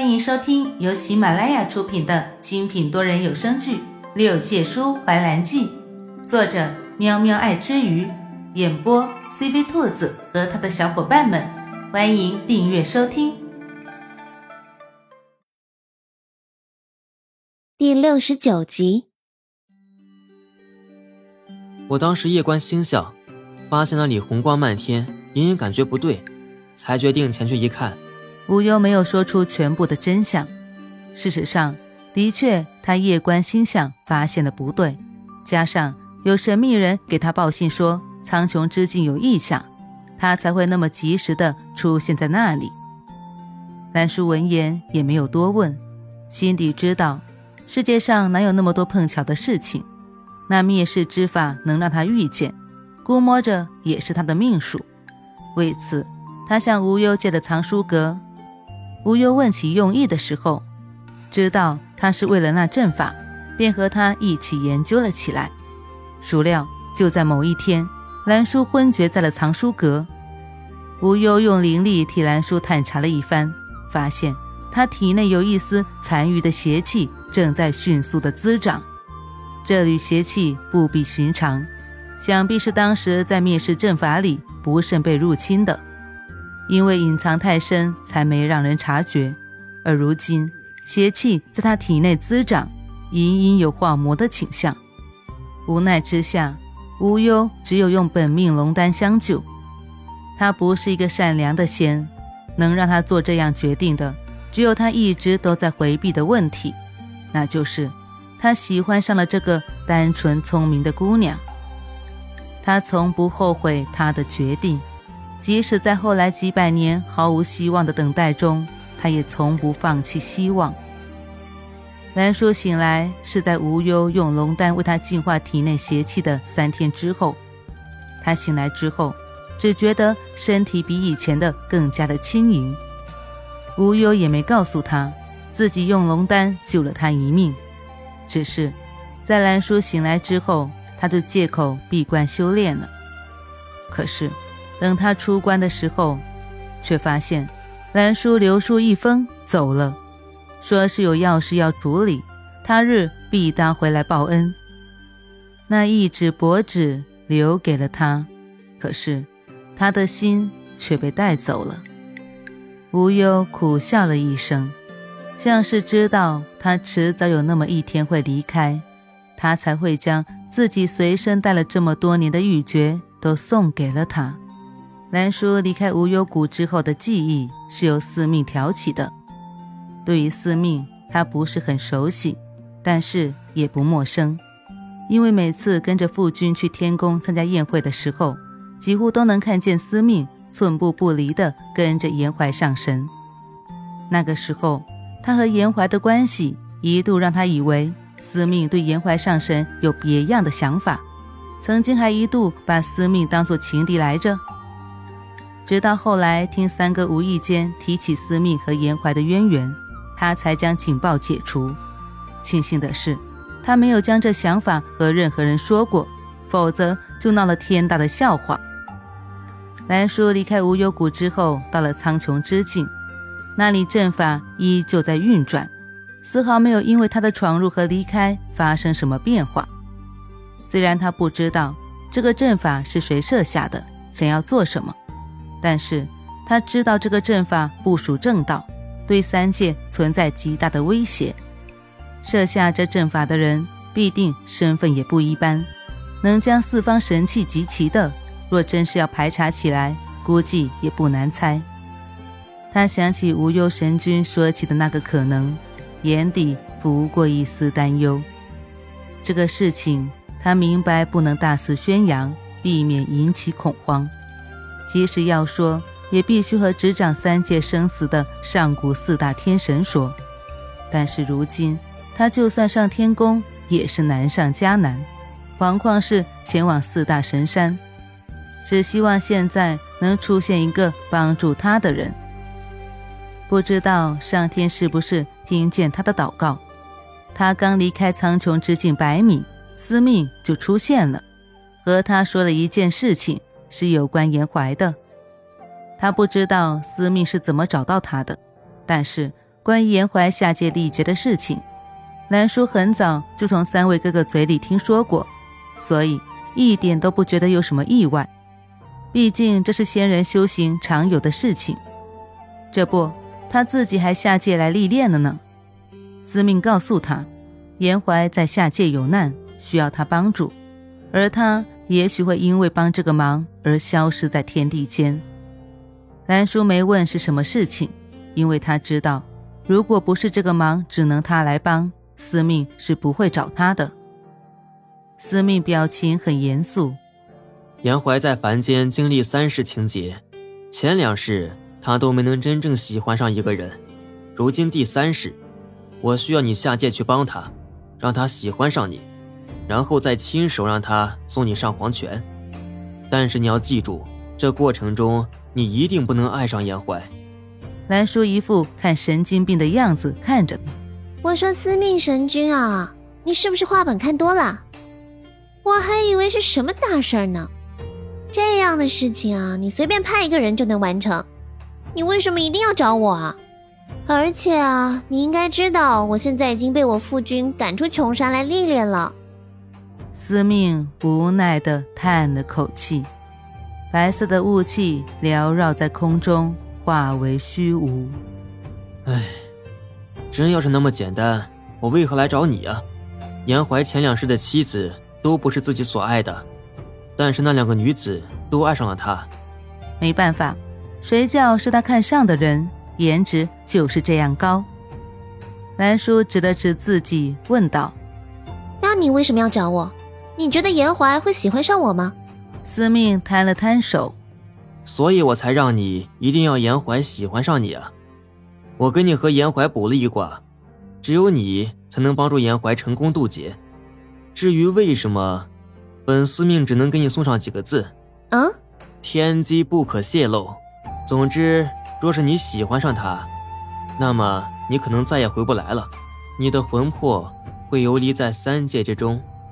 欢迎收听由喜马拉雅出品的精品多人有声剧《六界书怀兰记》，作者喵喵爱吃鱼，演播 CV 兔子和他的小伙伴们。欢迎订阅收听。第六十九集，我当时夜观星象，发现那里红光漫天，隐隐感觉不对，才决定前去一看。无忧没有说出全部的真相。事实上，的确，他夜观星象发现的不对，加上有神秘人给他报信说苍穹之境有异象，他才会那么及时的出现在那里。兰叔闻言也没有多问，心底知道世界上哪有那么多碰巧的事情，那灭世之法能让他遇见，估摸着也是他的命数。为此，他向无忧借了藏书阁。无忧问起用意的时候，知道他是为了那阵法，便和他一起研究了起来。孰料就在某一天，兰叔昏厥在了藏书阁。无忧用灵力替兰叔探查了一番，发现他体内有一丝残余的邪气正在迅速的滋长。这缕邪气不比寻常，想必是当时在灭世阵法里不慎被入侵的。因为隐藏太深，才没让人察觉。而如今邪气在他体内滋长，隐隐有化魔的倾向。无奈之下，无忧只有用本命龙丹相救。他不是一个善良的仙，能让他做这样决定的，只有他一直都在回避的问题，那就是他喜欢上了这个单纯聪明的姑娘。他从不后悔他的决定。即使在后来几百年毫无希望的等待中，他也从不放弃希望。兰叔醒来是在无忧用龙丹为他净化体内邪气的三天之后。他醒来之后，只觉得身体比以前的更加的轻盈。无忧也没告诉他自己用龙丹救了他一命，只是在兰叔醒来之后，他就借口闭关修炼了。可是。等他出关的时候，却发现兰叔留书一封走了，说是有要事要处理，他日必当回来报恩。那一纸薄纸留给了他，可是他的心却被带走了。无忧苦笑了一声，像是知道他迟早有那么一天会离开，他才会将自己随身带了这么多年的玉珏都送给了他。兰叔离开无忧谷之后的记忆是由司命挑起的。对于司命，他不是很熟悉，但是也不陌生，因为每次跟着父君去天宫参加宴会的时候，几乎都能看见司命寸步不离地跟着颜怀上神。那个时候，他和颜怀的关系一度让他以为司命对颜怀上神有别样的想法，曾经还一度把司命当作情敌来着。直到后来听三哥无意间提起司命和颜怀的渊源，他才将警报解除。庆幸的是，他没有将这想法和任何人说过，否则就闹了天大的笑话。兰叔离开无忧谷之后，到了苍穹之境，那里阵法依旧在运转，丝毫没有因为他的闯入和离开发生什么变化。虽然他不知道这个阵法是谁设下的，想要做什么。但是他知道这个阵法不属正道，对三界存在极大的威胁。设下这阵法的人必定身份也不一般，能将四方神器集齐的，若真是要排查起来，估计也不难猜。他想起无忧神君说起的那个可能，眼底不过一丝担忧。这个事情他明白不能大肆宣扬，避免引起恐慌。即使要说，也必须和执掌三界生死的上古四大天神说。但是如今，他就算上天宫，也是难上加难，何况是前往四大神山。只希望现在能出现一个帮助他的人。不知道上天是不是听见他的祷告？他刚离开苍穹之境百米，司命就出现了，和他说了一件事情。是有关颜怀的，他不知道司命是怎么找到他的，但是关于严怀下界历劫的事情，兰叔很早就从三位哥哥嘴里听说过，所以一点都不觉得有什么意外。毕竟这是仙人修行常有的事情。这不，他自己还下界来历练了呢。司命告诉他，严怀在下界有难，需要他帮助，而他也许会因为帮这个忙而消失在天地间。兰叔没问是什么事情，因为他知道。如果不是这个忙只能他来帮，司命是不会找他的。司命表情很严肃。严怀在凡间经历三世情劫，前两世他都没能真正喜欢上一个人，如今第三世，我需要你下界去帮他，让他喜欢上你，然后再亲手让他送你上黄泉。但是你要记住，这过程中你一定不能爱上严怀。兰叔一副看神经病的样子看着我说：“司命神君啊，你是不是画本看多了？我还以为是什么大事儿呢。这样的事情啊，你随便派一个人就能完成，你为什么一定要找我啊？而且啊，你应该知道，我现在已经被我父君赶出琼山来历练了。”司命无奈的叹了口气，白色的雾气缭绕在空中。化为虚无。唉，真要是那么简单，我为何来找你啊？严怀前两世的妻子都不是自己所爱的，但是那两个女子都爱上了他。没办法，谁叫是他看上的人，颜值就是这样高。兰叔指了指自己，问道：“那你为什么要找我？你觉得严怀会喜欢上我吗？”司命摊了摊手。所以我才让你一定要严怀喜欢上你啊！我给你和严怀卜了一卦，只有你才能帮助严怀成功渡劫。至于为什么，本司命只能给你送上几个字：嗯，天机不可泄露。总之，若是你喜欢上他，那么你可能再也回不来了，你的魂魄会游离在三界之中，